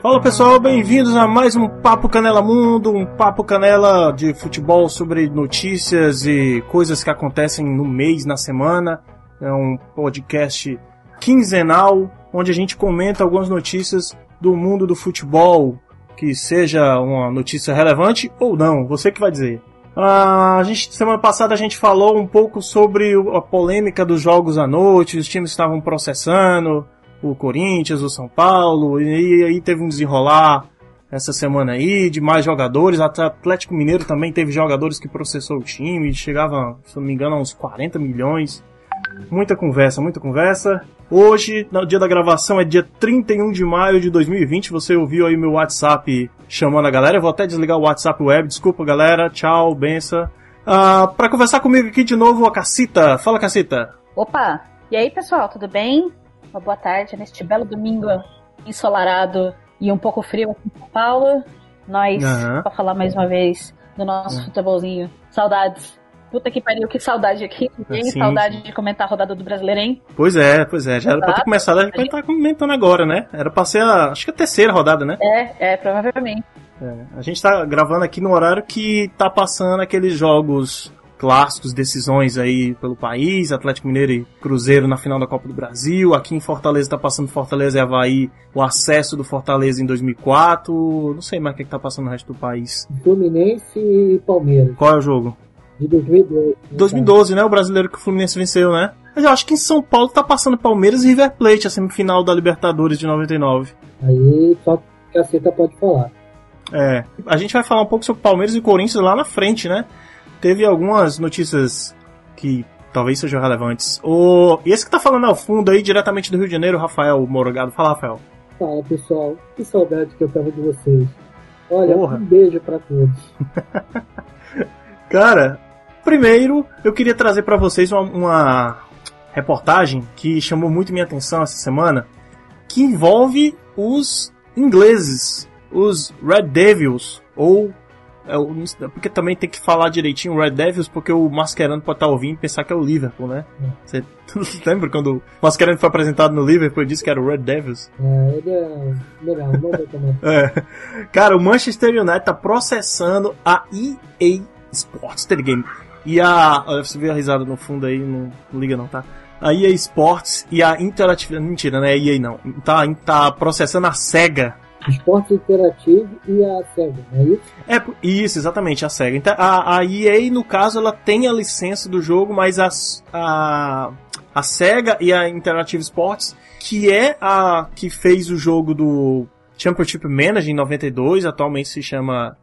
Fala pessoal, bem-vindos a mais um Papo Canela Mundo, um Papo Canela de futebol sobre notícias e coisas que acontecem no mês, na semana. É um podcast quinzenal onde a gente comenta algumas notícias do mundo do futebol, que seja uma notícia relevante ou não, você que vai dizer. Ah, a gente, semana passada a gente falou um pouco sobre a polêmica dos jogos à noite, os times estavam processando, o Corinthians, o São Paulo, e aí teve um desenrolar essa semana aí de mais jogadores. Até Atlético Mineiro também teve jogadores que processou o time, chegava, se não me engano, a uns 40 milhões. Muita conversa, muita conversa. Hoje, no dia da gravação, é dia 31 de maio de 2020. Você ouviu aí meu WhatsApp chamando a galera. Eu vou até desligar o WhatsApp web. Desculpa, galera. Tchau, benção. Ah, para conversar comigo aqui de novo, a Cacita. Fala, Cacita. Opa! E aí, pessoal, tudo bem? Uma boa tarde neste belo domingo ensolarado e um pouco frio aqui em São Paulo. Nós, Aham. pra falar mais uma vez do nosso futebolzinho. Saudades. Puta que pariu, que saudade aqui. Tem Sim, saudade sim. de comentar a rodada do Brasileirão. Pois é, pois é. Já era pra ter Exato. começado, a gente tá comentando agora, né? Era pra ser a, acho que a terceira rodada, né? É, é, provavelmente. É, a gente tá gravando aqui no horário que tá passando aqueles jogos clássicos, decisões aí pelo país, Atlético Mineiro e Cruzeiro na final da Copa do Brasil, aqui em Fortaleza tá passando Fortaleza e Havaí, o acesso do Fortaleza em 2004, não sei mais o que, que tá passando no resto do país. Fluminense e Palmeiras, Qual é o jogo? de 2012. 2012, né? O brasileiro que o Fluminense venceu, né? Mas eu acho que em São Paulo tá passando Palmeiras e River Plate, a semifinal da Libertadores de 99. Aí só caceta pode falar. É, a gente vai falar um pouco sobre Palmeiras e Corinthians lá na frente, né? Teve algumas notícias que talvez sejam relevantes. O... E esse que tá falando ao fundo aí, diretamente do Rio de Janeiro, Rafael Morogado. Fala, Rafael. Fala pessoal, que saudade que eu tava de vocês. Olha, Porra. um beijo pra todos. Cara, primeiro eu queria trazer pra vocês uma, uma reportagem que chamou muito minha atenção essa semana, que envolve os ingleses, os Red Devils, ou é, o- porque também tem que falar direitinho Red Devils, porque o Mascherano pode estar ouvindo e pensar que é o Liverpool, né? Você lembra quando o Mascherano foi apresentado no Liverpool e disse que era o Red Devils? É, ele é vou tomar. É. Cara, o Manchester United tá processando a EA Sports Telegame. E a. Olha, você viu a risada no fundo aí, não, não liga não, tá? A EA Sports e a Interactive. Mentira, não é EA não. Tá, tá processando a SEGA. Esporte Interativo e a SEGA, não é isso? É, isso, exatamente, a SEGA. Então, a, a EA, no caso, ela tem a licença do jogo, mas a, a, a SEGA e a Interactive Sports, que é a que fez o jogo do Championship Manager em 92, atualmente se chama.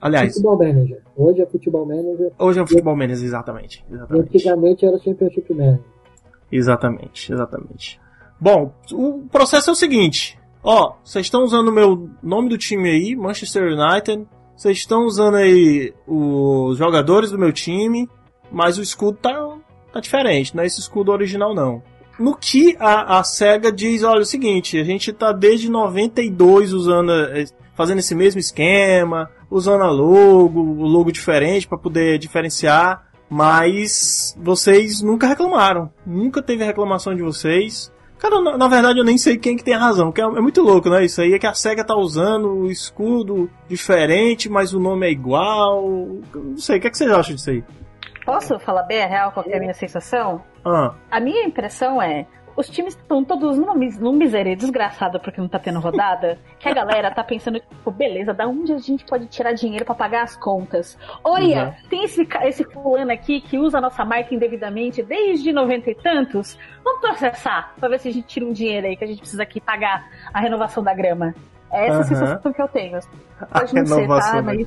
Aliás, Futebol Manager. Hoje é Futebol Manager. Hoje é o Futebol Manager, exatamente. E Exatamente. antigamente era Championship Manager. Exatamente, exatamente. Bom, o processo é o seguinte. Ó, vocês estão usando o meu nome do time aí, Manchester United. Vocês estão usando aí os jogadores do meu time, mas o escudo tá, tá diferente, não é esse escudo original não. No que a, a SEGA diz, olha, é o seguinte, a gente tá desde 92 usando, eh, fazendo esse mesmo esquema, usando a logo, o logo diferente para poder diferenciar, mas vocês nunca reclamaram, nunca teve reclamação de vocês. Cara, na, na verdade eu nem sei quem que tem razão, que é, é muito louco, né? Isso aí é que a SEGA tá usando o escudo diferente, mas o nome é igual. Não sei, o que, é que vocês acham disso aí? Posso falar bem a real qual é a minha sensação? Ah, A minha impressão é. Os times estão todos numa, mis- num miséria desgraçada porque não tá tendo rodada. Que a galera tá pensando, tipo, beleza, da onde a gente pode tirar dinheiro pra pagar as contas? Olha, Uhum. tem esse, esse fulano aqui que usa a nossa marca indevidamente desde noventa e tantos. Vamos processar pra ver se a gente tira um dinheiro aí que a gente precisa aqui pagar a renovação da grama. É essa a Aham. sensação que eu tenho. a Pode não ser, tá? Mas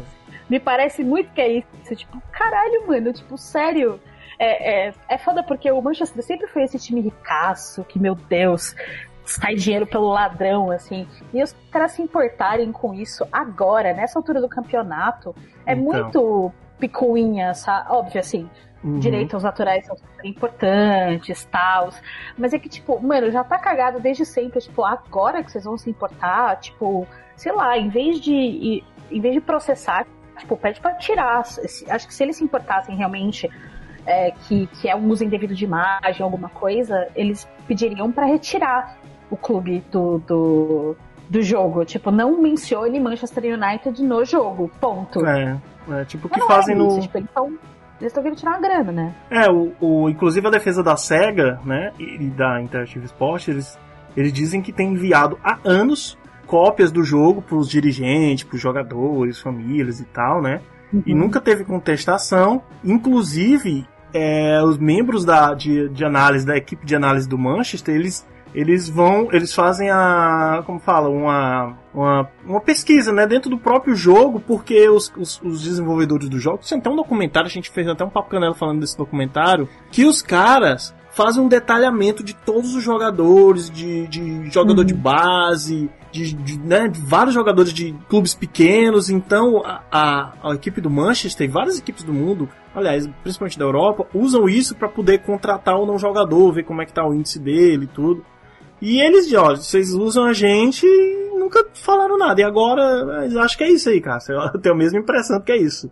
me parece muito que é isso. Tipo, caralho, mano, tipo, sério. É, é, é foda porque o Manchester sempre foi esse time ricaço, que, meu Deus, sai dinheiro pelo ladrão, assim. E os caras se importarem com isso agora, nessa altura do campeonato, é Então. muito picuinha, sabe? Óbvio, assim, Uhum. direitos autorais são super importantes, tal. Mas é que, tipo, mano, já tá cagado desde sempre. Tipo, agora que vocês vão se importar, tipo, sei lá, em vez de. Em vez de processar, tipo, pede pra tirar. Acho que se eles se importassem realmente é, que, que é um uso indevido de imagem, alguma coisa, eles pediriam pra retirar o clube do, do, do jogo. Tipo, não mencione Manchester United no jogo. Ponto. É, é tipo o que fazem é no. Tipo, eles estão querendo tirar uma grana, né? É, o, o, inclusive a defesa da SEGA, né, e da Interactive Sports, eles, eles dizem que tem enviado há anos cópias do jogo pros dirigentes, pros jogadores, famílias e tal, né? Uhum. E nunca teve contestação. Inclusive, é, os membros da, de, de análise, da equipe de análise do Manchester, eles eles vão, eles fazem a, como fala, uma, uma, uma pesquisa, né, dentro do próprio jogo, porque os, os, os desenvolvedores do jogo, tem até um documentário, a gente fez até um papo canela falando desse documentário, que os caras fazem um detalhamento de todos os jogadores, de, de jogador uhum. de base, de, de, né, de, vários jogadores de clubes pequenos. Então, a, a, a, equipe do Manchester e várias equipes do mundo, aliás, principalmente da Europa, usam isso para poder contratar ou não jogador, ver como é que tá o índice dele e tudo. E eles, ó, vocês usam a gente e nunca falaram nada. E agora, acho que é isso aí, cara. Eu tenho a mesma impressão que é isso.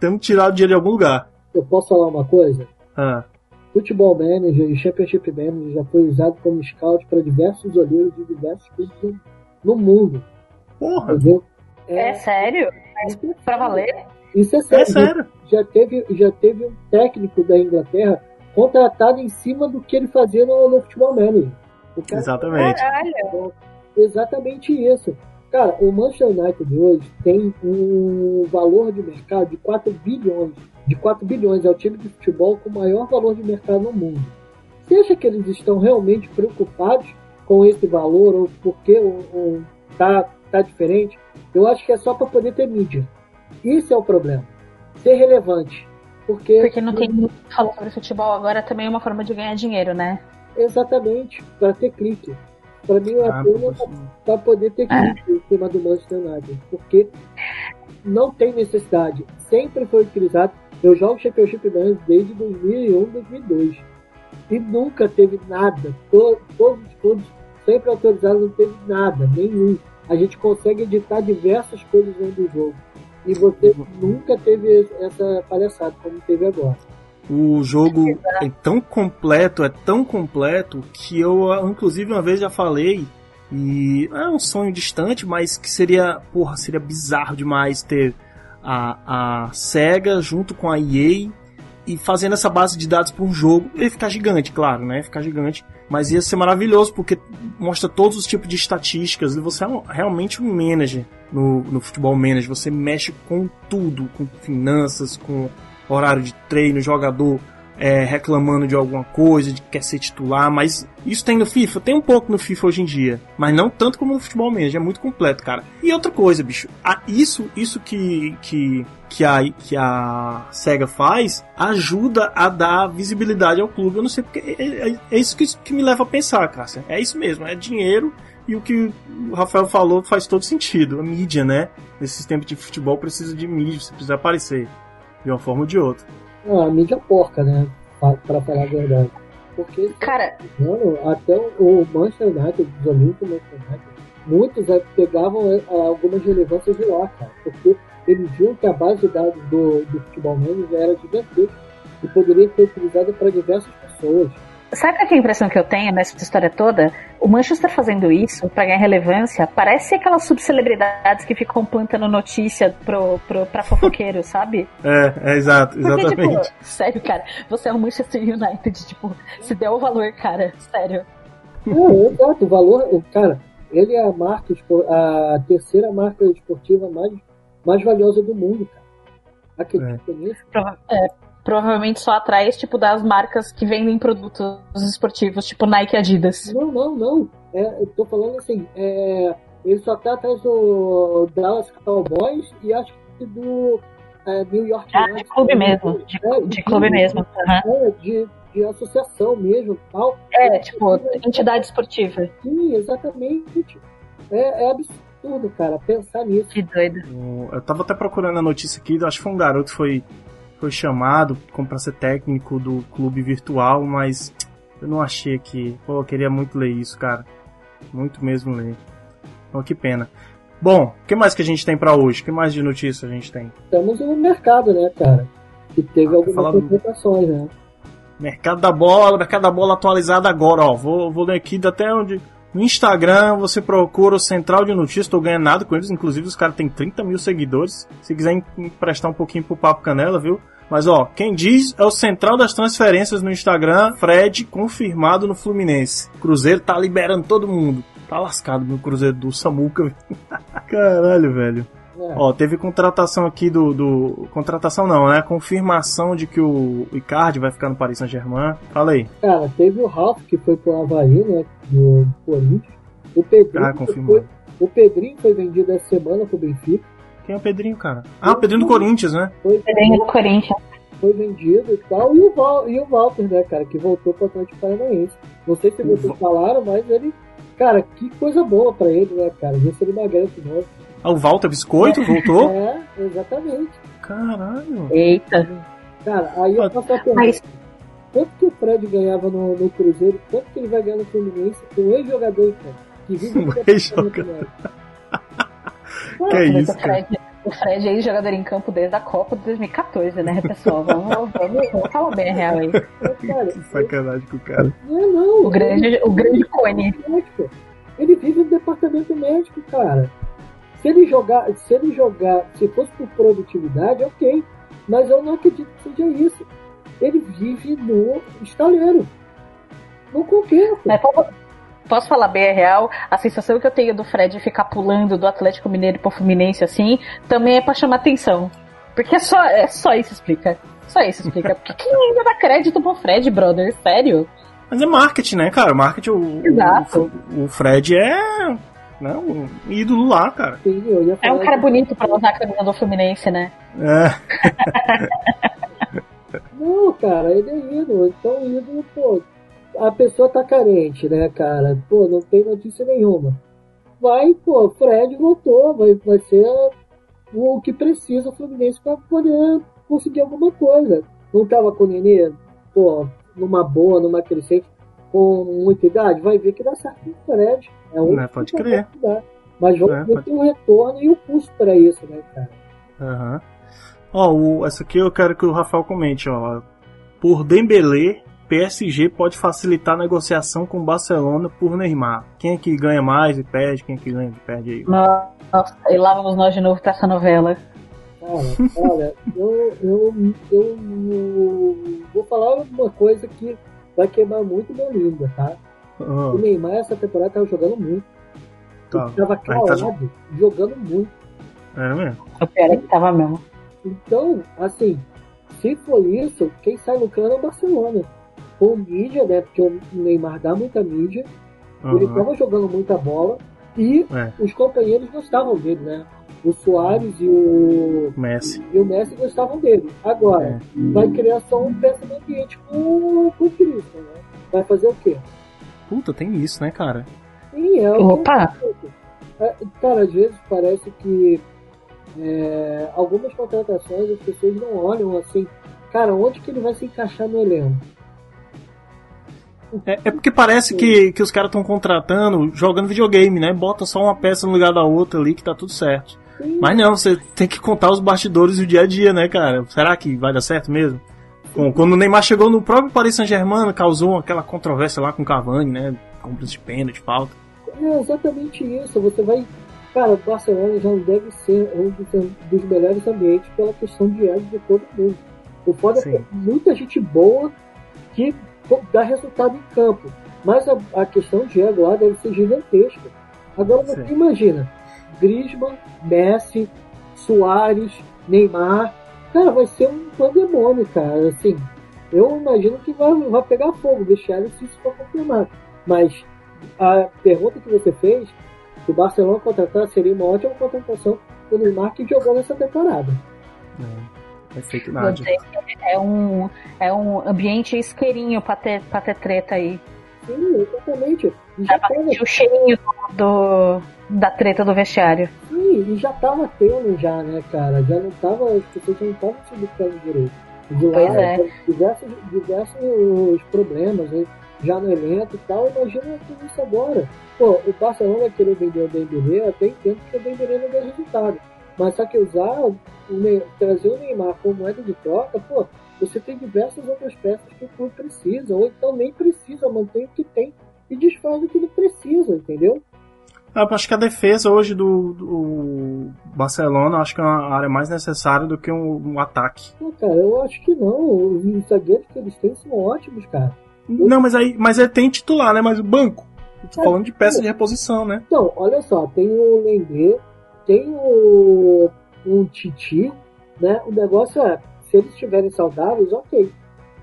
Temos tirado dinheiro de algum lugar. Eu posso falar uma coisa? Ah. Futebol Manager e Championship Manager já foi usado como scout para diversos olheiros de diversos clubes no mundo. Porra! Entendeu? É, é sério? É pra valer? Isso é sério. É sério. Já, teve, já teve um técnico da Inglaterra contratado em cima do que ele fazia no, no Futebol Manager. Cara, exatamente. Caralho. Exatamente isso. Cara, o Manchester United hoje tem um valor de mercado de 4 bilhões de 4 bilhões. É o time de futebol com o maior valor de mercado no mundo. Você acha que eles estão realmente preocupados com esse valor ou porque o, tá, tá diferente? Eu acho que é só para poder ter mídia. Isso é o problema. Ser relevante. Porque, porque não tem muito falar sobre futebol agora também é uma forma de ganhar dinheiro, né? Exatamente, para ter clique. Para mim, é ah, apenas para poder ter é. clique é. em cima do Manchester United. Porque não tem necessidade. Sempre foi utilizado eu jogo Championship Manager desde 2001, 2002. E nunca teve nada. Todos, todos os clubes sempre autorizados, não teve nada, nenhum. A gente consegue editar diversas coisas dentro do jogo. E você nunca teve essa palhaçada como teve agora. O jogo é tão completo, é tão completo, que eu, inclusive, uma vez já falei, e é um sonho distante, mas que seria, porra, seria bizarro demais ter a, a SEGA junto com a EA e fazendo essa base de dados um jogo. Ele ficar gigante, claro, né? Ficar gigante. Mas ia ser maravilhoso porque mostra todos os tipos de estatísticas e você é um, realmente um manager no, no futebol manager. Você mexe com tudo, com finanças, com horário de treino, jogador é, reclamando de alguma coisa, de que quer ser titular, mas isso tem no FIFA? Tem um pouco no FIFA hoje em dia, mas não tanto como no futebol mesmo, é muito completo, cara. E outra coisa, bicho, a, isso, isso que, que, que, a, que a SEGA faz ajuda a dar visibilidade ao clube. Eu não sei porque. É, é, é isso que, que me leva a pensar, cara. É isso mesmo, é dinheiro e o que o Rafael falou faz todo sentido. A mídia, né? Nesses tempos de futebol precisa de mídia, você precisa aparecer de uma forma ou de outra. Ah, a mídia porca, né? Pra, falar a verdade. Porque, cara, mano, até o Manchester United, os amigos do Manchester United, muitos é, pegavam é, algumas relevâncias de lá, cara. Porque eles viam que a base de dados do, do futebol manager era gigantesca e poderia ser utilizada para diversas pessoas. Sabe a impressão que eu tenho nessa história toda? O Manchester fazendo isso para ganhar relevância parece aquelas subcelebridades que ficam plantando notícia pro, pro, pra fofoqueiro, sabe? É, é exato, exatamente. Porque, tipo, sério, cara, você é o Manchester United, tipo, se der o valor, cara, sério. Não, exato, o valor, cara, ele é a marca, a terceira marca esportiva mais, mais valiosa do mundo, cara. Acredita é. nisso? É, provavelmente só atrás, tipo, das marcas que vendem produtos esportivos, tipo Nike e Adidas. Não, não, não. É, eu tô falando assim, é, ele só tá atrás do Dallas Cowboys e acho que do é, New York Ah, de clube mesmo. De, é, de, de clube mesmo. Uhum. É, de, de associação mesmo tal. É, tipo, entidade esportiva. Sim, exatamente. É, é absurdo, cara, pensar nisso. Que doido. Eu tava até procurando a notícia aqui, acho que foi um garoto que foi foi chamado para ser técnico do clube virtual, mas eu não achei que. Pô, eu queria muito ler isso, cara. Muito mesmo ler. Então, que pena. Bom, o que mais que a gente tem para hoje? O que mais de notícia a gente tem? Estamos no mercado, né, cara? Que teve ah, algumas complicações, do... né? Mercado da bola, mercado da bola atualizado agora, ó. Vou, vou ler aqui até onde No Instagram você procura o Central de Notícias, tô ganhando nada com eles, inclusive os caras têm 30 mil seguidores. Se quiser emprestar um pouquinho pro Papo Canela, viu? Mas ó, quem diz é o Central das Transferências no Instagram, Fred, confirmado no Fluminense. Cruzeiro tá liberando todo mundo. Tá lascado meu Cruzeiro do Samuca. Caralho, velho. É. Ó, teve contratação aqui do, do. Contratação não, né? Confirmação de que o Icardi vai ficar no Paris Saint-Germain. Fala aí. Cara, teve o Ralf que foi pro Havaí, né? Do Corinthians. O Pedrinho. Ah, Foi, o Pedrinho foi vendido essa semana pro Benfica. Quem é o Pedrinho, cara? Ah, o Pedrinho do Corinthians, né? Foi, Pedrinho do Corinthians. Foi vendido e tal. E o, Val, e o Walter, né, cara, que voltou pro Atlético Paranaense. Não sei se vocês falaram, mas ele. Cara, que coisa boa pra ele, né, cara? Ver se ele emagrece de novo. Ah, o Walter Biscoito voltou? é, exatamente. Caralho. Eita. Cara, aí eu faço a pergunta. Mas... Quanto que o Fred ganhava no, no Cruzeiro? Quanto que ele vai ganhar no Fluminense com um ex-jogador, cara? Que vive um ex-jogador. Que é isso, o Fred, o Fred aí, jogador em campo desde a Copa de 2014, né, pessoal? Vamos, vamos, vamos falar bem a real aí. Cara, que sacanagem com o cara. Não, não. O grande, o grande cone. Ele vive no departamento médico, cara. Se ele jogar, se ele jogar, se fosse por produtividade, ok. Mas eu não acredito que seja isso. Ele vive no estaleiro. No. Mas, posso falar bem a real, a sensação que eu tenho do Fred ficar pulando do Atlético Mineiro pro Fluminense assim, também é pra chamar atenção. Porque é só, é só isso explica. Só isso explica. Porque quem ainda dá crédito pro Fred, brother? Sério? Mas é marketing, né, cara? Marketing, o, Exato. o, o Fred é né, um ídolo lá, cara. Sim, é um cara que... bonito pra usar a camisa do Fluminense, né? É. Não, cara, ele é ídolo. Então, ídolo, pô, a pessoa tá carente, né, cara? Pô, não tem notícia nenhuma. Vai, pô, Fred voltou, vai, vai ser o que precisa o Fluminense para poder conseguir alguma coisa. Não tava com o Nenê, pô, numa boa, numa crescente, com muita idade, vai ver que dá certo com o Fred. É um né, pode crer. Mas vamos é, ver pode... o retorno e o custo para isso, né, cara? Aham. Uhum. Ó, o, essa aqui eu quero que o Rafael comente, ó. Por Dembélé, PSG pode facilitar a negociação com Barcelona por Neymar. Quem é que ganha mais e perde? Quem é que ganha e perde aí? Nossa, e lá vamos nós de novo pra essa novela. Cara, olha, eu, eu, eu, vou falar uma coisa que vai queimar muito minha língua, tá? Uhum. O Neymar essa temporada tava jogando muito. Tá. Ele tava calado, tá... jogando muito. É mesmo? O pior é que tava mesmo. Então, assim, se for isso, quem sai lucrando é o Barcelona com mídia, né? Porque o Neymar dá muita mídia. Uhum. Ele estava jogando muita bola. E é. os companheiros gostavam dele, né? O Soares e o Messi. E o Messi gostavam dele. Agora, é. vai criar só um péssimo ambiente com, com o Cristo, né? Vai fazer o quê? Puta, tem isso, né, cara? Sim, é Opa! É, cara, às vezes parece que é, algumas contratações as pessoas não olham assim, cara, onde que ele vai se encaixar no elenco? É, é porque parece que, que os caras estão contratando, jogando videogame, né? Bota só uma peça no lugar da outra ali que tá tudo certo. Sim. Mas não, você tem que contar os bastidores do dia a dia, né, cara? Será que vai dar certo mesmo? Bom, quando o Neymar chegou no próprio Paris Saint-Germain, causou aquela controvérsia lá com o Cavani, né? Compras de pênalti, falta. É exatamente isso. Você vai. Cara, o Barcelona já não deve ser um dos melhores ambientes pela questão de ego de todo mundo. O foda é muita gente boa que dar resultado em campo. Mas a, a questão de ego lá deve ser gigantesca. Agora você imagina, Griezmann, Messi, Soares, Neymar, cara, vai ser um pandemônio, cara. Assim, eu imagino que vai, vai pegar fogo, deixar ele se isso for confirmado. Mas a pergunta que você fez, se o Barcelona contratar, seria uma ótima contratação do Neymar que jogou nessa temporada. É. Nádia. É um, é um ambiente isqueirinho pra ter, pra ter treta aí. Sim, exatamente. Já tava... O cheirinho do, da treta do vestiário. Sim, e já tava tendo já, né, cara? Já não tava, as pessoas já não estavam se buscando direito. De lá, pois é. diversos, diversos problemas né? já no elenco e tal. Imagina tudo isso agora. Pô, o Barcelona vai querer vender o Dembélé, até entendo que o Dembélé não deu resultado. Mas só que usar, o trazer o Neymar como moeda de troca, pô, você tem diversas outras peças que o clube precisa, ou então nem precisa, mantém o que tem e desfaz do que ele precisa, entendeu? Eu acho que a defesa hoje do, do Barcelona acho que é uma área mais necessária do que um, um ataque. Não, cara, eu acho que não. Os zagueiros que eles têm são ótimos, cara. Não, mas aí mas é, tem titular, né? Mas o banco. Tô falando de peça de reposição, né? Então, olha só, tem o Lendê, tem o um Titi, né? O negócio é, se eles estiverem saudáveis, ok.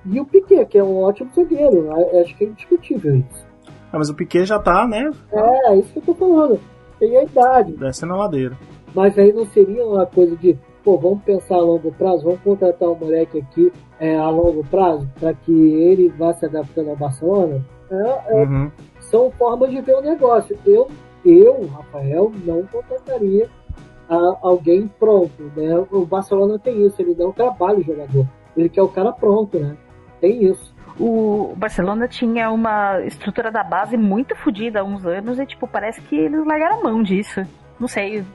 E o Piquet, que é um ótimo zagueiro, acho que é indiscutível isso. Ah, mas o Piquet já tá, né? É, isso que eu tô falando. Tem a idade. Desce na ladeira. Mas aí não seria uma coisa de, pô, vamos pensar a longo prazo, vamos contratar um moleque aqui é, a longo prazo, para que ele vá se adaptando ao Barcelona? É, é, uhum. São formas de ver o negócio. Eu, eu, Rafael, não contrataria a, alguém pronto, né? O Barcelona tem isso, ele não trabalha o jogador. Ele quer o cara pronto, né? Tem isso. O Barcelona tinha uma estrutura da base muito fodida há uns anos e, tipo, parece que eles largaram a mão disso. Não sei.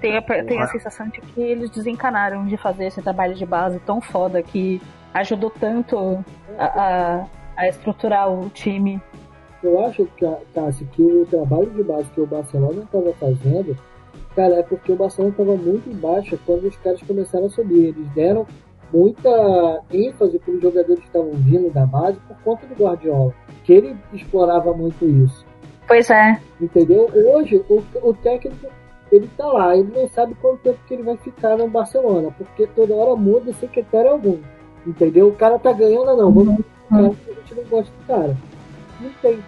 Tenho, tenho a sensação de que eles desencanaram de fazer esse trabalho de base tão foda que ajudou tanto a, a, a estruturar o time. Eu acho, Cássio, que o trabalho de base que o Barcelona estava fazendo Cara, é porque o Barcelona estava muito embaixo quando os caras começaram a subir. Eles deram muita ênfase para os jogadores que estavam vindo da base por conta do Guardiola, que ele explorava muito isso. Pois é. Entendeu? Hoje, o, o técnico, ele tá lá, ele não sabe quanto tempo que ele vai ficar no Barcelona, porque toda hora muda sem critério algum. Entendeu? O cara tá ganhando, não, vamos uhum. a gente não gosta do cara. Não tem.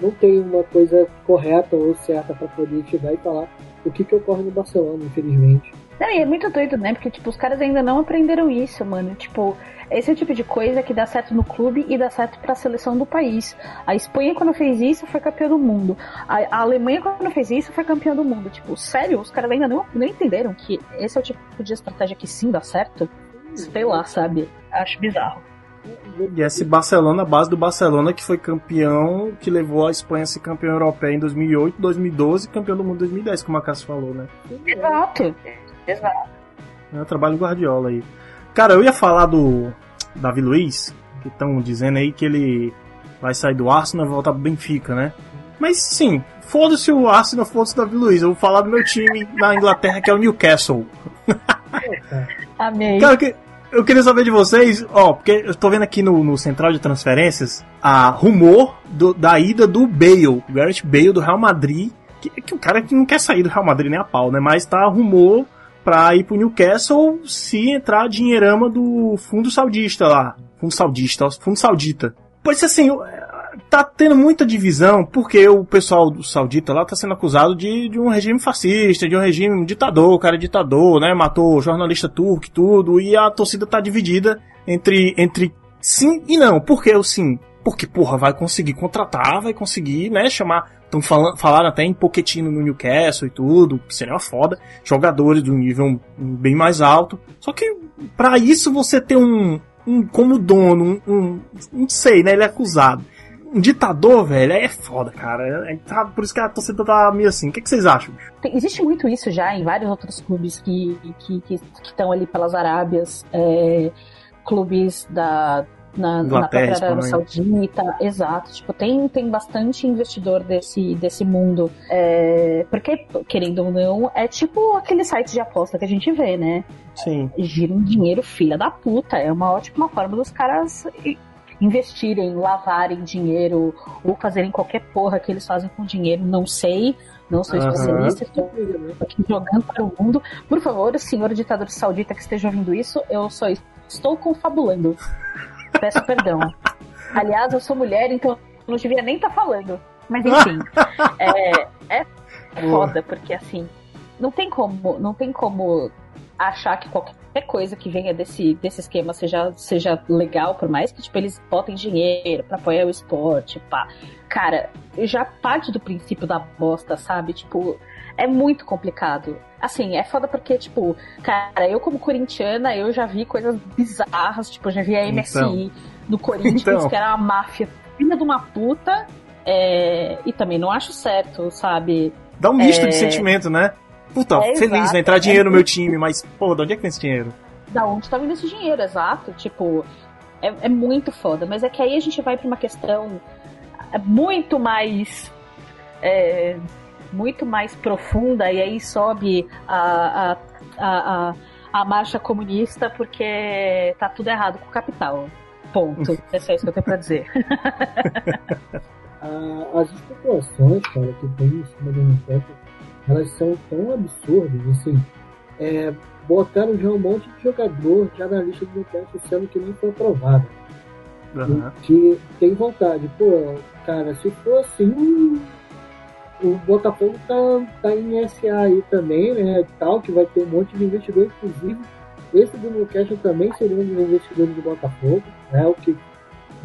Não tem uma coisa correta ou certa para poder chegar e falar o que, que ocorre no Barcelona, infelizmente. Não, e é muito doido, né? Porque, tipo, os caras ainda não aprenderam isso, mano. Tipo, esse é o tipo de coisa que dá certo no clube e dá certo para a seleção do país. A Espanha, quando fez isso, foi campeã do mundo. A, a Alemanha, quando fez isso, foi campeã do mundo. Tipo, sério, os caras ainda não, não entenderam que esse é o tipo de estratégia que sim dá certo? Sei lá, sabe? Acho bizarro. E esse Barcelona, a base do Barcelona, que foi campeão, que levou a Espanha a ser campeão europeu em 2008, 2012 e campeão do mundo em 2010, como a Cássio falou, né? Exato, exato. É o trabalho do Guardiola aí. Cara, eu ia falar do Davi Luiz, que estão dizendo aí que ele vai sair do Arsenal e voltar pro Benfica, né? Mas sim, foda-se o Arsenal, foda-se o Davi Luiz. Eu vou falar do meu time na Inglaterra, que é o Newcastle. Amém. Cara, que, eu queria saber de vocês, ó, porque eu tô vendo aqui no, no central de transferências a rumor do, da ida do Bale, Gareth Bale do Real Madrid, que, que o cara que não quer sair do Real Madrid nem a pau, né? Mas tá rumor pra ir pro Newcastle se entrar dinheirama do fundo saudista lá. Fundo saudista, fundo saudita. Pois assim, tá tendo muita divisão porque o pessoal do saudita lá tá sendo acusado de, de um regime fascista, de um regime ditador, o cara é ditador, né? Matou jornalista turco e tudo, e a torcida tá dividida entre, entre sim e não. Por que o sim? Porque, porra, vai conseguir contratar, vai conseguir, né, chamar. Estão falando, até em Pochettino no Newcastle e tudo, seria uma foda. Jogadores do nível bem mais alto. Só que, para isso, você ter um, um como dono, um, um, não sei, né, ele é acusado um ditador, velho, é foda, cara. É, tá, por isso que a torcida tá meio assim. O que, que vocês acham? Tem, existe muito isso já em vários outros clubes que estão que, que, que ali pelas Arábias, é, clubes da. Na, na própria Arábia Saudita, exato. Tipo, tem, tem bastante investidor desse, desse mundo. É, porque, querendo ou não, é tipo aquele site de aposta que a gente vê, né? Sim. Gira um dinheiro filha da puta. É uma ótima forma dos caras investirem, lavarem dinheiro ou fazerem qualquer porra que eles fazem com dinheiro, não sei. Não sou especialista, estou aqui jogando para o mundo. Por favor, senhor ditador saudita que esteja ouvindo isso, eu só estou confabulando. Peço perdão. Aliás, eu sou mulher, então não devia nem estar tá falando. Mas enfim, é, é foda, porque assim, não tem como, não tem como achar que qualquer coisa que venha desse, desse esquema seja, seja legal, por mais que tipo, eles botem dinheiro pra apoiar o esporte, pá. Cara, já parte do princípio da bosta, sabe? Tipo, é muito complicado. Assim, é foda porque, tipo, cara, eu como corintiana, eu já vi coisas bizarras, tipo, eu já vi a MSI então. no Corinthians, então. que era uma máfia filha de uma puta, é... e também não acho certo, sabe? Dá um misto é... de sentimento, né? Puta, é, feliz, exato. vai entrar dinheiro no meu time, mas, pô, de onde é que vem esse dinheiro? Da onde tá vindo esse dinheiro, exato. Tipo, é, é muito foda. Mas é que aí a gente vai pra uma questão. muito mais. É, muito mais profunda, e aí sobe a, a, a, a, a marcha comunista porque tá tudo errado com o capital. Ponto. É só isso que eu tenho pra dizer. as especulações, cara, que tem em cima do Nintendo, elas são tão absurdas, assim. É, botaram já um monte de jogador já na lista do Nintendo sendo que nem foi aprovado. Uhum. Que tem vontade. Pô, cara, se for assim, o Botafogo tá, tá em SA aí também, né? Tal, que vai ter um monte de investidor, inclusive. Esse do Newcastle também seria um dos investidores do Botafogo, né? O que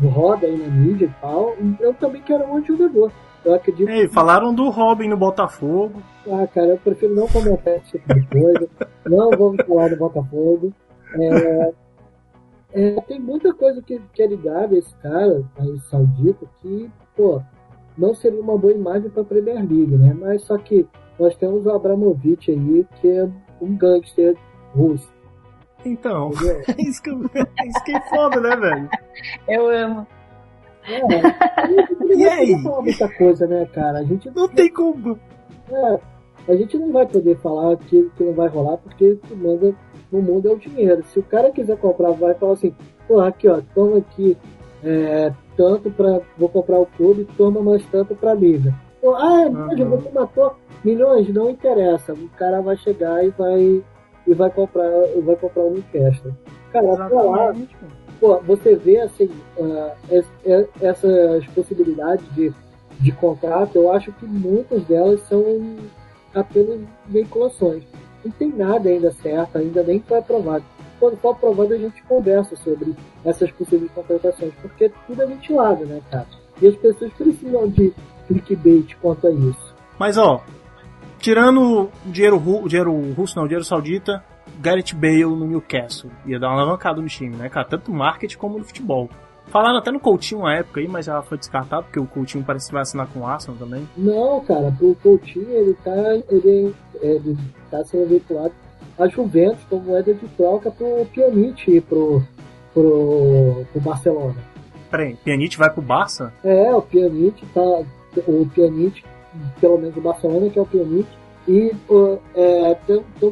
roda aí na mídia e tal. Eu também quero um monte de jogador. Eu acredito. Ei, que... falaram do Robin no Botafogo. Ah, cara, eu prefiro não comentar esse tipo de coisa. não vamos falar do Botafogo. É, é, tem muita coisa que, que é ligada a esse cara, aí saudita, que, pô, não seria uma boa imagem para a Premier League, né? Mas só que nós temos o Abramovich aí, que é um gangster russo. Então, é isso, que, é isso que é foda, né, velho? Eu amo. É, e aí? falar muita coisa, né, cara? A gente não tem como. É, a gente não vai poder falar aquilo que não vai rolar, porque o que manda no mundo é o dinheiro. Se o cara quiser comprar, vai falar assim, pô, aqui, ó, toma aqui é, tanto para vou comprar o clube, toma mais tanto para liga. Ah, é, uhum. você matou milhões, não interessa. O cara vai chegar e vai e vai comprar, vai comprar o Newcastle. Cara, pra lá, pô, você vê assim, uh, essas possibilidades de, de contrato, eu acho que muitas delas são apenas veiculações. Não tem nada ainda certo, ainda nem foi aprovado. Quando for aprovado, a gente conversa sobre essas possíveis contratações, porque tudo é ventilado, né, cara? E as pessoas precisam de clickbait quanto a isso. Mas, ó, tirando o dinheiro, o dinheiro russo, não, o dinheiro saudita, Gareth Bale no Newcastle. Ia dar uma alavancada no time, né, cara? Tanto no marketing como no futebol. Falaram até no Coutinho uma época aí, mas já foi descartado, porque o Coutinho parece que vai assinar com o Arsenal também. Não, cara, o Coutinho, ele tá, ele, ele tá sendo vinculado a Juventus como moeda de troca pro Pjanic e pro, pro, pro Barcelona. Peraí, Pjanic vai pro Barça? É, o Pjanic tá... O Pjanic, pelo menos o Barcelona, que é o Pjanic, e estão é,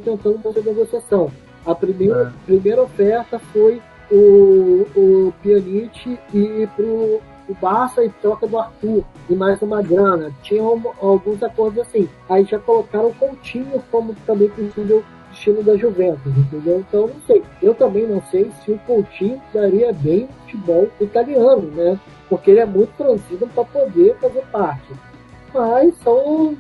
tentando fazer negociação. A primeira, é. primeira oferta foi o, o Pjanic e pro o Barça e troca do Arthur e mais uma grana. Tinham alguns acordos assim. Aí já colocaram o Coutinho como também possível destino da Juventus, entendeu? Então não sei. Eu também não sei se o Coutinho daria bem no futebol italiano, né? Porque ele é muito franzino para poder fazer parte. Mas são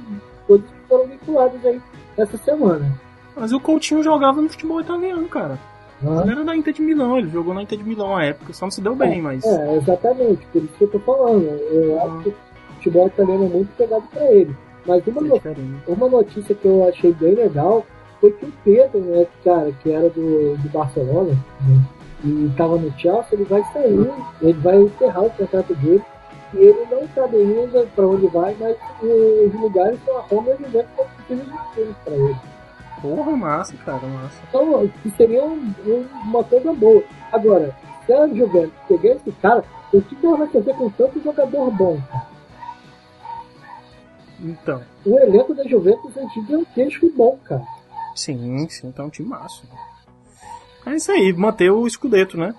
foram vinculadas aí essa semana. Mas o Coutinho jogava no futebol italiano, cara. Ele era da Inter de Milão, ele jogou na Inter de Milão à época, só não se deu bem, é, mas. É, exatamente, por isso que eu tô falando. Eu ah. acho que o futebol italiano é muito pegado pra ele. Mas uma, no... uma notícia que eu achei bem legal foi que o Pedro, né, cara, que era do, do Barcelona, né, e estava no Chelsea, ele vai sair, ele vai encerrar o contrato dele, e ele não sabe ainda para onde vai, mas os lugares são a Roma e o Juventus estão pedindo de para ele. Porra, massa, cara, massa. Então, que seria um, um, uma coisa boa. Agora, se a Juventus pegar esse cara, o que ela vai fazer com tanto jogador bom, cara? Então. O elenco da Juventus é gigantesco e bom, cara. Sim, sim, tá um time massa. É isso aí, manter o escudeto, né?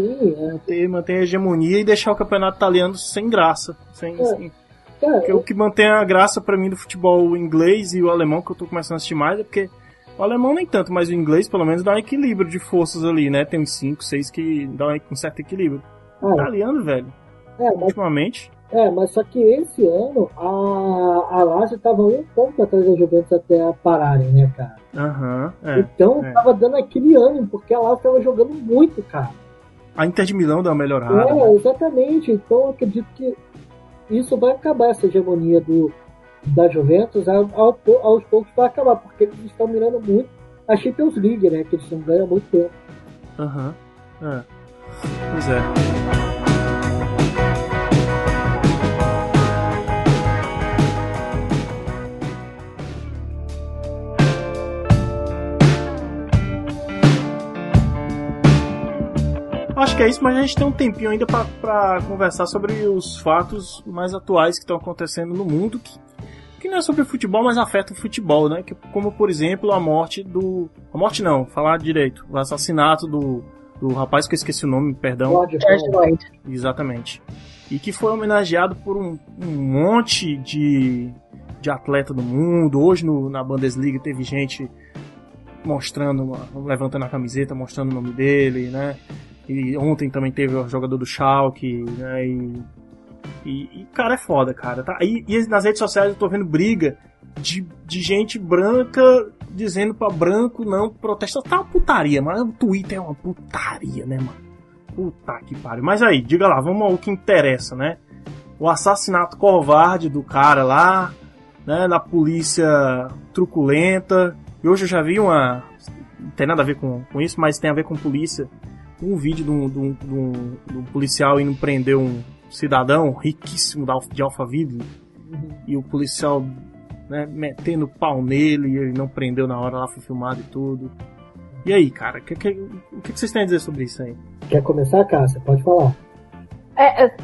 Sim, é. Manter, manter a hegemonia e deixar o campeonato italiano sem graça. Sem, é. sem porque o que mantém a graça para mim do futebol inglês e o alemão, que eu tô começando a assistir mais, é porque o alemão nem tanto, mas o inglês pelo menos dá um equilíbrio de forças ali, né? Tem uns 5, 6 que dá um certo equilíbrio. O italiano, velho. É, mas, ultimamente. É, mas só que esse ano a, a Lazio tava um ponto atrás da Juventus até pararem, né, cara? Aham. Uhum, é, então é. tava dando aquele ânimo, porque a Lazio tava jogando muito, cara. A Inter de Milão deu uma melhorada. É, né? exatamente. Então eu acredito que isso vai acabar, essa hegemonia do, da Juventus, ao, ao, aos poucos vai acabar, porque eles estão mirando muito a Champions League, né? Que eles não ganham há muito tempo. Aham. Uhum. É. Pois é. Acho que é isso, mas a gente tem um tempinho ainda para conversar sobre os fatos mais atuais que estão acontecendo no mundo, que, que não é sobre futebol, mas afeta o futebol, né? Que, como, por exemplo, a morte do... A morte não, falar direito. O assassinato do, do rapaz que eu esqueci o nome, perdão. George Floyd. Exatamente. E que foi homenageado por um, um monte de, de atleta do mundo. Hoje no, na Bundesliga teve gente mostrando, levantando a camiseta, mostrando o nome dele, né? E ontem também teve o jogador do Schalke, né? E, e, e cara, é foda, cara. Tá? E, e, nas redes sociais eu tô vendo briga de, de gente branca dizendo pra branco não protestar. Tá uma putaria, mas o Twitter é uma putaria, né, mano? Puta que pariu. Mas aí, diga lá, vamos ao que interessa, né? O assassinato covarde do cara lá, né? Na polícia truculenta. E hoje eu já vi uma. Não tem nada a ver com, com isso, mas tem a ver com polícia um vídeo de um, de um, de um, de um policial indo prender um cidadão riquíssimo de Alphaville uhum. e o policial né, metendo pau nele e ele não prendeu na hora lá, foi filmado e tudo. E aí, cara, que, que, o que, vocês têm a dizer sobre isso aí? Quer começar, Cássia? Pode falar. É, é,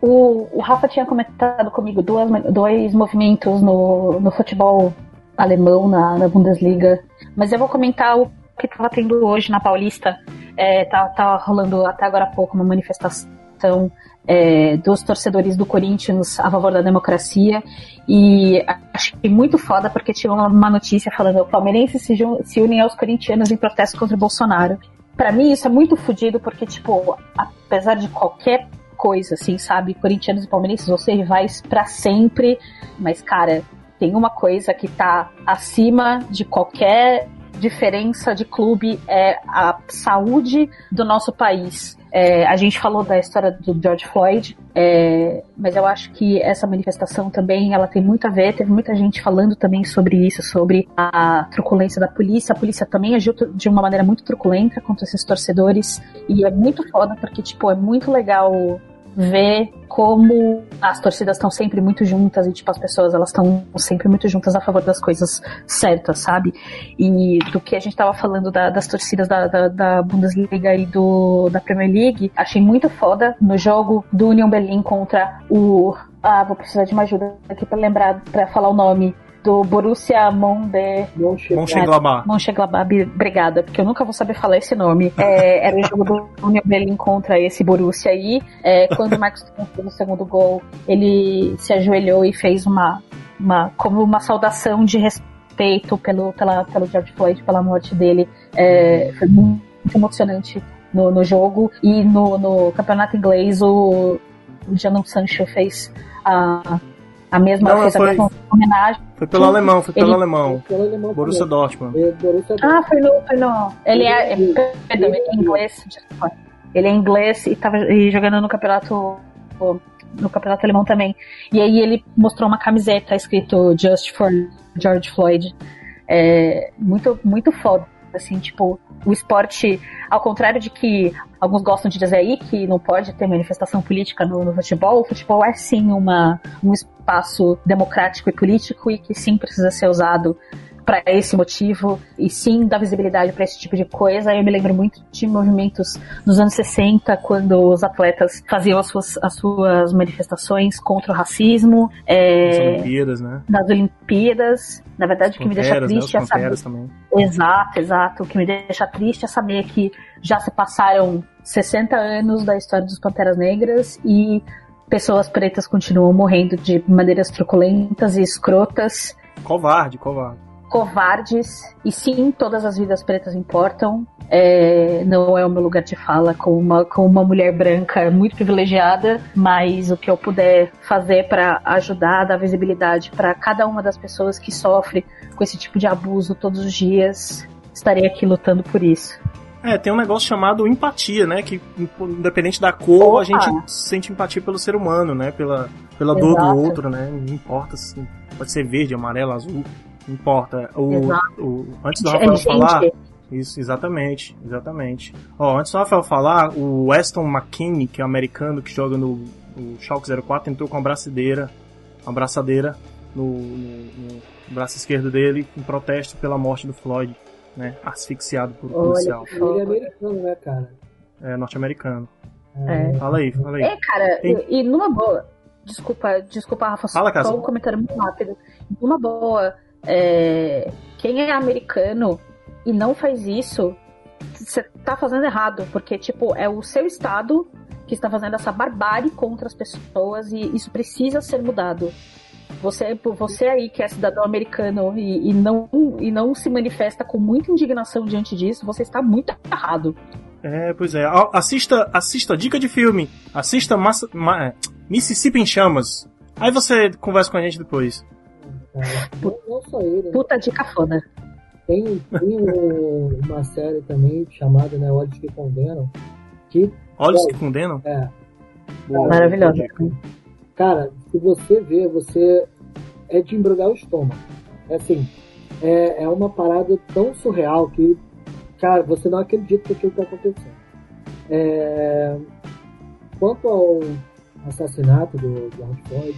o, o Rafa tinha comentado comigo duas, dois movimentos no, no futebol alemão, na, na Bundesliga, mas eu vou comentar o que estava tendo hoje na Paulista é, tá, tá rolando até agora há pouco uma manifestação é, dos torcedores do Corinthians a favor da democracia e que muito foda porque tinha uma notícia falando que palmeirenses se, se unem aos corintianos em protesto contra o Bolsonaro. Para mim isso é muito fodido porque, tipo, apesar de qualquer coisa, assim, sabe, corintianos e palmeirenses vão ser rivais para sempre, mas, cara, tem uma coisa que tá acima de qualquer diferença de clube é a saúde do nosso país. É, a gente falou da história do George Floyd, é, mas eu acho que essa manifestação também ela tem muito a ver. Teve muita gente falando também sobre isso, sobre a truculência da polícia. A polícia também agiu de uma maneira muito truculenta contra esses torcedores e é muito foda porque tipo é muito legal ver como as torcidas estão sempre muito juntas e, tipo, as pessoas elas estão sempre muito juntas a favor das coisas certas, sabe? E do que a gente tava falando da, das torcidas da, da, da, Bundesliga e do, da Premier League, achei muito foda no jogo do Union Berlin contra o. Ah, vou precisar de uma ajuda aqui para lembrar, para falar o nome do Borussia Monde... Mönchengladbach. Mönchengladbach, obrigada, porque eu nunca vou saber falar esse nome. É, era o jogo do Union Berlin contra esse Borussia aí. É, quando o Marcos fez o segundo gol, ele se ajoelhou e fez uma, uma como uma saudação de respeito pelo, pela, pelo George Floyd, pela morte dele. É, foi muito emocionante no, no jogo. E no, no campeonato inglês, o, o Jadon Sancho fez a a mesma, não, foi, a mesma homenagem. Foi pelo alemão, foi pelo ele, alemão. Pelo alemão Borussia também. Dortmund. É, Borussia ah, foi no, foi no. Ele é, é, perdão, ele é inglês. Ele é inglês e tava e jogando no campeonato no campeonato alemão também. E aí ele mostrou uma camiseta escrito Just for George Floyd. É, muito, muito foda assim, tipo, o esporte, ao contrário de que alguns gostam de dizer aí que não pode ter manifestação política no, no futebol, o futebol é sim uma, um espaço democrático e político e que sim precisa ser usado para esse motivo e sim dar visibilidade para esse tipo de coisa. Eu me lembro muito de movimentos nos anos 60, quando os atletas faziam as suas, as suas manifestações contra o racismo. É, nas Olimpíadas, né? Nas Olimpíadas. Na verdade, As o que me deixa né? triste né? é saber. Também. Exato, exato. O que me deixa triste é saber que já se passaram 60 anos da história dos Panteras Negras e pessoas pretas continuam morrendo de maneiras truculentas e escrotas. Covarde, covarde covardes, e sim, todas as vidas pretas importam. É, não é o meu lugar de fala com uma, com uma mulher branca muito privilegiada, mas o que eu puder fazer para ajudar, dar visibilidade para cada uma das pessoas que sofre com esse tipo de abuso todos os dias, estarei aqui lutando por isso. É, tem um negócio chamado empatia, né? Que independente da cor, Opa. a gente sente empatia pelo ser humano, né? Pela, pela dor do outro, né? Não importa se pode ser verde, amarelo, azul importa. O, o, antes do Rafael falar. Isso, exatamente, exatamente. Ó, antes do Rafael falar, o Weston McKinney, que é um americano que joga no, no Schalke 04, entrou com a braçadeira, uma braçadeira no, no, no, braço esquerdo dele em protesto pela morte do Floyd, né? Asfixiado por um policial. Ele é americano, né, cara? É norte-americano. É. Fala aí, fala aí. É, cara, Tem- e, e numa boa. Desculpa, desculpa, Rafa, Fala, só Casa. um comentário muito rápido. Numa boa, é, quem é americano e não faz isso, você tá fazendo errado, porque, tipo, é o seu estado que está fazendo essa barbárie contra as pessoas e isso precisa ser mudado. Você, você aí que é cidadão americano e, e não, e não se manifesta com muita indignação diante disso, você está muito errado. É, pois é. Assista, assista dica de filme. Assista Massa- Ma- Mississippi em Chamas. Aí você conversa com a gente depois. Cara, não, não só ele, né? Puta dica foda. Tem, tem um- uma série também chamada né, Olhos que Condenam, que Olhos que condenam? é, Boa, Maravilhosa. cara, se você vê, você é de embrulhar o estômago. É assim, é, é uma parada tão surreal que, cara, você não acredita que aquilo está acontecendo. É, quanto ao assassinato do George Floyd,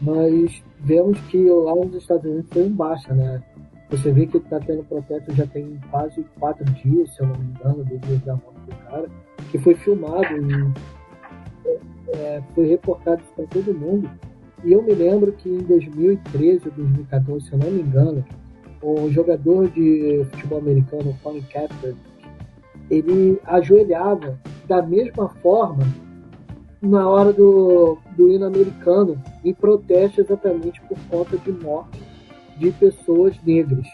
nós vemos que lá nos Estados Unidos foi um baixa, né? Você vê que está tendo protesto já tem quase quatro dias, se eu não me engano, desde a morte do cara, que foi filmado e é, foi reportado para todo mundo. E eu me lembro que em 2013 ou 2014, se eu não me engano, o jogador de futebol americano, Colin Kaepernick, ele ajoelhava da mesma forma na hora do, do hino americano, em protesto exatamente por conta de morte de pessoas negras.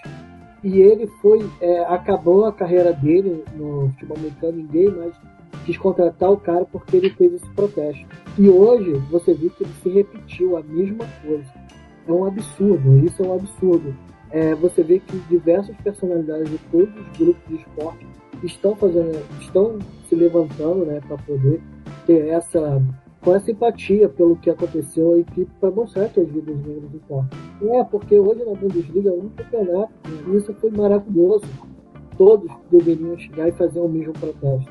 E ele foi, é, acabou a carreira dele no futebol americano, ninguém mais quis contratar o cara porque ele fez esse protesto. E hoje você vê que ele se repetiu a mesma coisa. É um absurdo, isso é um absurdo. É, você vê que diversas personalidades de todos os grupos de esporte estão fazendo, estão se levantando, né, para poder ter essa com essa empatia pelo que aconteceu e que para mostrar que as vidas negras importam. É porque hoje na Bundesliga é um campeonato e isso foi maravilhoso. Todos deveriam chegar e fazer o mesmo protesto.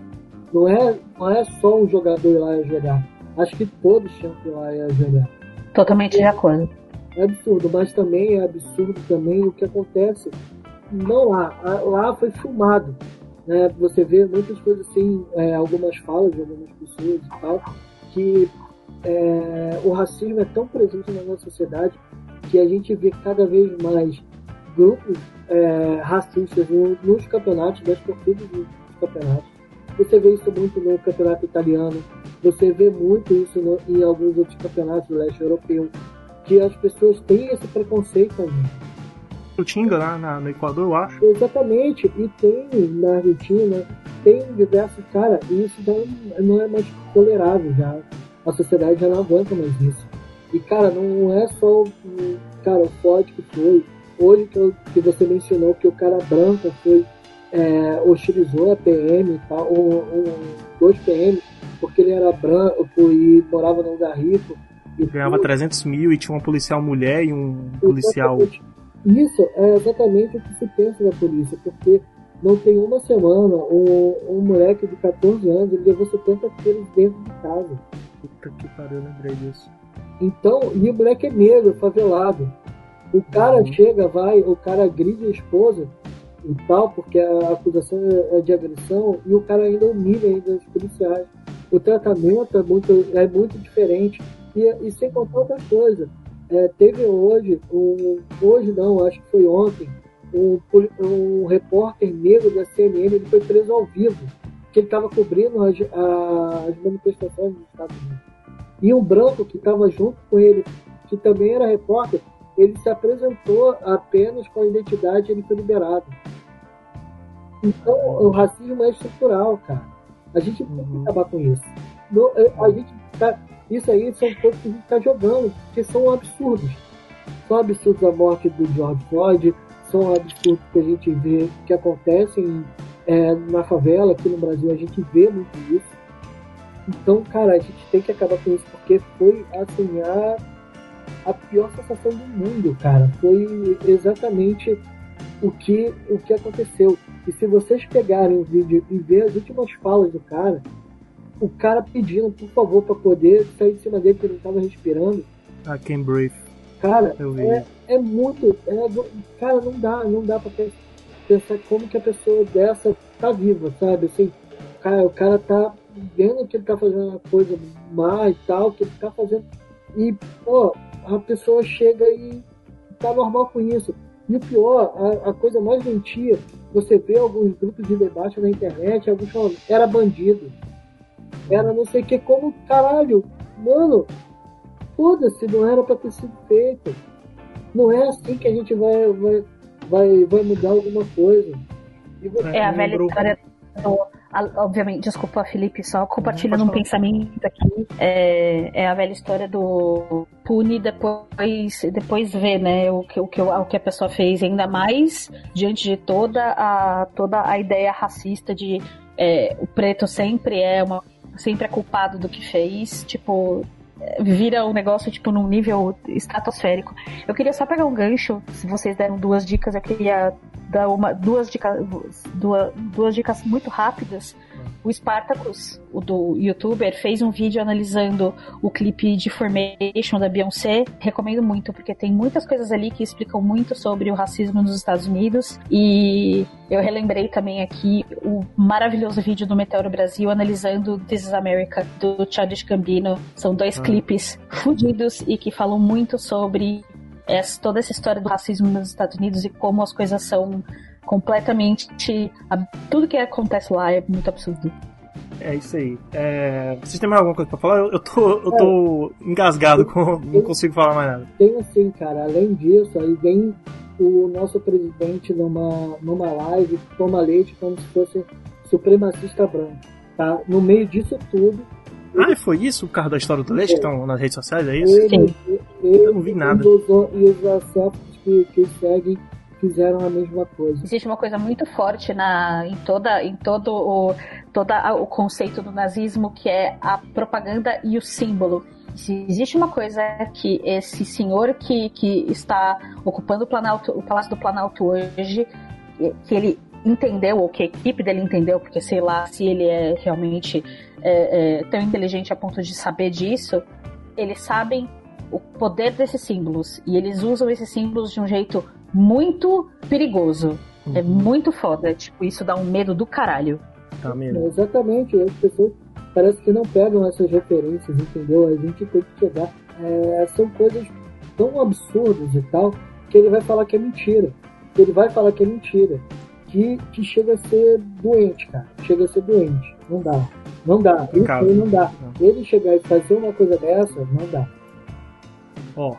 Não é, não é só um jogador ir lá e ajoelhar. Acho que todos tinham que ir lá e ajoelhar. Totalmente de acordo. É absurdo, mas também é absurdo também o que acontece não lá. A- Lá foi filmado. Né? Você vê muitas coisas assim, é, algumas falas de algumas pessoas e tal, que é, o racismo é tão presente na nossa sociedade que a gente vê cada vez mais grupos é, racistas no- nos campeonatos, das torcidas dos campeonatos. Você vê isso muito no campeonato italiano, você vê muito isso no- em alguns outros campeonatos do leste europeu, que as pessoas têm esse preconceito também. O Tinga lá na- no Equador, eu acho. Exatamente, e tem na Argentina, tem diversos, cara, e isso já não é mais tolerável já. A sociedade já não aguenta mais isso. E cara, não é só o cara, o Ford que foi, hoje que, eu- que você mencionou que o cara branco foi, é, hostilizou a PM e tal, um, um- dois PMs, porque ele era branco e morava num lugar rico. E Ganhava 300 mil e tinha uma policial mulher e um policial. Exatamente. Isso é exatamente o que se pensa da polícia, porque não tem uma semana um, um moleque de 14 anos ele levou 70 quilos dentro de casa. Puta que pariu, lembrei disso. Então, e o moleque é negro, favelado. O cara Uhum. chega, vai, o cara agride a esposa e tal, porque a acusação é de agressão, e o cara ainda humilha ainda os policiais. O tratamento é muito, é muito diferente. E, e sem contar outra coisa, é, teve hoje, um, hoje não, acho que foi ontem, um, um repórter negro da CNN, ele foi preso ao vivo, que ele estava cobrindo as, as manifestações dos Estados Unidos. E um branco que estava junto com ele, que também era repórter, ele se apresentou apenas com a identidade e ele foi liberado. Então, o racismo é estrutural, cara. A gente tem que Uhum. acabar com isso. A gente tá, isso aí são coisas que a gente está jogando, que são absurdos. São absurdos a morte do George Floyd, são absurdos que a gente vê que acontecem eh, na favela, aqui no Brasil a gente vê muito isso. Então, cara, a gente tem que acabar com isso, porque foi assim, a, a pior sensação do mundo, cara. Foi exatamente o que, o que aconteceu. E se vocês pegarem o vídeo e ver as últimas falas do cara, o cara pedindo, por favor, para poder sair de cima dele, porque ele não estava respirando. I can breathe. Cara, é, é muito. é cara, não dá, não dá pra pe- pensar como que a pessoa dessa tá viva, sabe? Assim, o cara, o cara tá vendo que ele tá fazendo uma coisa má e tal, que ele tá fazendo. E, pô, a pessoa chega e tá normal com isso. E o pior, a, a coisa mais doentia, você vê alguns grupos de debate na internet, alguns falando, era bandido. Era não sei o que, como caralho. Mano, foda-se, não era pra ter sido feito. Não é assim que a gente vai, vai, vai, vai mudar alguma coisa. Você... É a velha história do obviamente, desculpa, Felipe, só compartilhando um pensamento aqui. É, é, a velha história do pune depois depois ver, né, o que, o, que, o que a pessoa fez, ainda mais diante de toda a, toda a ideia racista de é, o preto sempre é uma sempre é culpado do que fez, tipo, vira o um negócio, tipo, num nível estratosférico. Eu queria só pegar um gancho, se vocês deram duas dicas, eu queria dar uma, duas, dicas, duas, duas dicas muito rápidas. O Spartacus, o do youtuber, fez um vídeo analisando o clipe de Formation da Beyoncé. Recomendo muito, porque tem muitas coisas ali que explicam muito sobre o racismo nos Estados Unidos. E eu relembrei também aqui o maravilhoso vídeo do Meteoro Brasil analisando This is America, do Childish Gambino. São dois ah. clipes fudidos e que falam muito sobre essa, toda essa história do racismo nos Estados Unidos e como as coisas são completamente. Tudo que acontece lá é muito absurdo. É isso aí. É... Vocês têm mais alguma coisa pra falar? Eu, eu tô, eu tô é, engasgado, com... não consigo falar mais nada. Tem sim, cara. Além disso, aí vem o nosso presidente numa, numa live, toma leite como se fosse supremacista branco. Tá? No meio disso tudo, ah, foi isso? O carro da história do leite que estão nas redes sociais, é isso? Ele, ele, eu não vi nada. E os, e os que, que seguem fizeram a mesma coisa. Existe uma coisa muito forte na, em, toda, em todo o, toda o conceito do nazismo que é a propaganda e o símbolo. Se existe uma coisa que esse senhor que, que está ocupando o, Planalto, o Palácio do Planalto hoje, que ele entendeu, ou que a equipe dele entendeu, porque sei lá se ele é realmente é, é, tão inteligente a ponto de saber disso, eles sabem o poder desses símbolos e eles usam esses símbolos de um jeito muito perigoso. É uhum. É muito foda. Tipo, isso dá um medo do caralho. Tá mesmo. exatamente. As pessoas parece que não pegam essas referências, entendeu? A gente tem que chegar. É, são coisas tão absurdas e tal que ele vai falar que é mentira. Ele vai falar que é mentira que, que chega a ser doente, cara. Chega a ser doente. Não dá. Não dá. Isso aí não dá. Ele chegar e fazer uma coisa dessa, não dá. Ó, o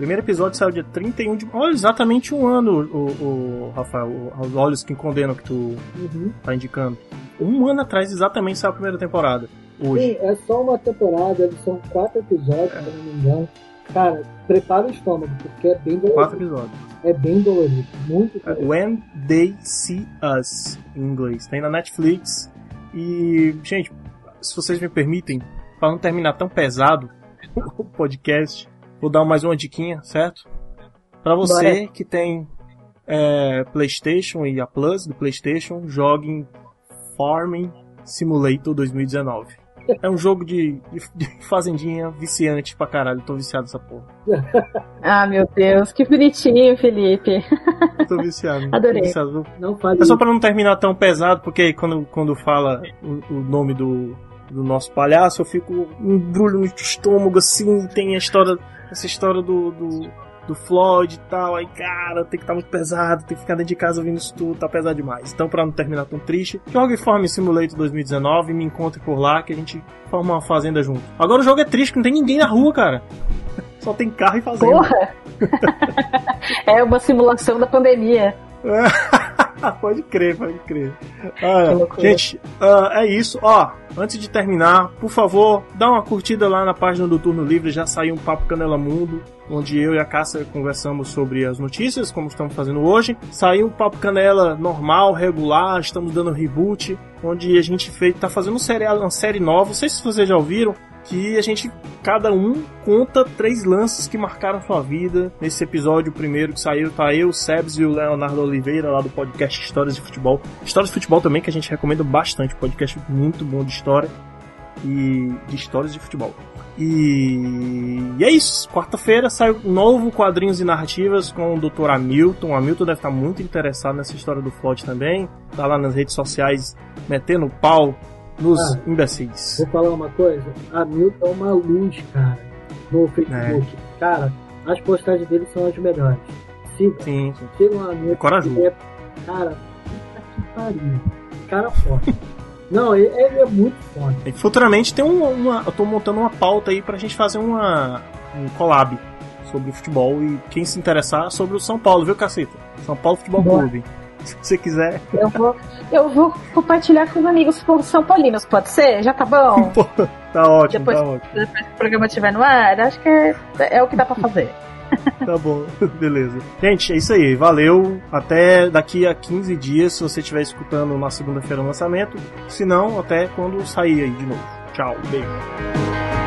primeiro episódio saiu dia 31 de. Olha, exatamente um ano, o, o Rafael, os olhos que condenam que tu uhum. tá indicando. Um ano atrás, exatamente, saiu a primeira temporada. Hoje. Sim, é só uma temporada, são quatro episódios, é. se não me engano. Cara, prepara o estômago, porque é bem dolorido. Quatro episódios. É bem dolorido. Muito é, dolorido. When They See Us, em inglês. Tem na Netflix. E, gente, se vocês me permitem, para não terminar tão pesado o podcast, vou dar mais uma diquinha, certo? Para você Bora. que tem é, PlayStation e a Plus do PlayStation, jogue Farming Simulator 2019. É um jogo de, de, de, fazendinha viciante pra caralho. Tô viciado nessa porra. Ah, meu Deus, que bonitinho, Felipe. tô viciado. Adorei. Tô viciado. Não é só pra não terminar tão pesado, porque quando, quando fala o, o nome do, do nosso palhaço, eu fico um brulho no estômago assim, tem a história, essa história do, do do Floyd e tal. Aí, cara, tem que estar tá muito pesado, tem que ficar dentro de casa ouvindo isso tudo, tá pesado demais. Então, pra não terminar tão triste, jogue Farm Simulator 2019 e me encontre por lá que a gente forma uma fazenda junto. Agora o jogo é triste, não tem ninguém na rua, cara. Só tem carro e fazenda. Porra! é uma simulação da pandemia. pode crer, pode crer. Ah, gente, uh, é isso. Ó, antes de terminar, por favor, dá uma curtida lá na página do Turno Livre. Já saiu um Papo Canela Mundo, onde eu e a Cássia conversamos sobre as notícias, como estamos fazendo hoje. Saiu um Papo Canela normal, regular, estamos dando reboot, onde a gente fez, tá fazendo um uma série nova. Não sei se vocês já ouviram, que a gente, cada um, conta três lances que marcaram sua vida. Nesse episódio primeiro que saiu, tá eu, o Sebs e o Leonardo Oliveira, lá do podcast Histórias de Futebol. Histórias de Futebol também, que a gente recomenda bastante, podcast muito bom de história e de histórias de futebol. E, e é isso. Quarta-feira sai novo Quadrinhos e Narrativas com o Dr. Hamilton. O Hamilton deve estar muito interessado nessa história do Floyd também. Tá lá nas redes sociais metendo pau nos ah, imbecis. Vou falar uma coisa. A Milton é uma luz, cara, no Facebook. É. Cara, as postagens dele são as melhores. Siga. Sim, sim. Sigam a Milton. É corajoso. É, cara, puta que pariu. Cara forte. Não, ele, é muito forte. E futuramente tem um, uma. Eu tô montando uma pauta aí pra gente fazer uma, um collab sobre futebol e quem se interessar sobre o São Paulo, viu, caceta? São Paulo Futebol Boa. Clube. Se você quiser. Eu vou, eu vou compartilhar com os amigos São Paulinos, pode ser? Já tá bom? Pô, tá ótimo, depois, tá ótimo. Depois que o programa estiver no ar, acho que é, é o que dá pra fazer. tá bom, beleza. Gente, é isso aí. Valeu. Até daqui a 15 dias, se você estiver escutando na segunda-feira o lançamento. Se não, até quando sair aí de novo. Tchau, beijo.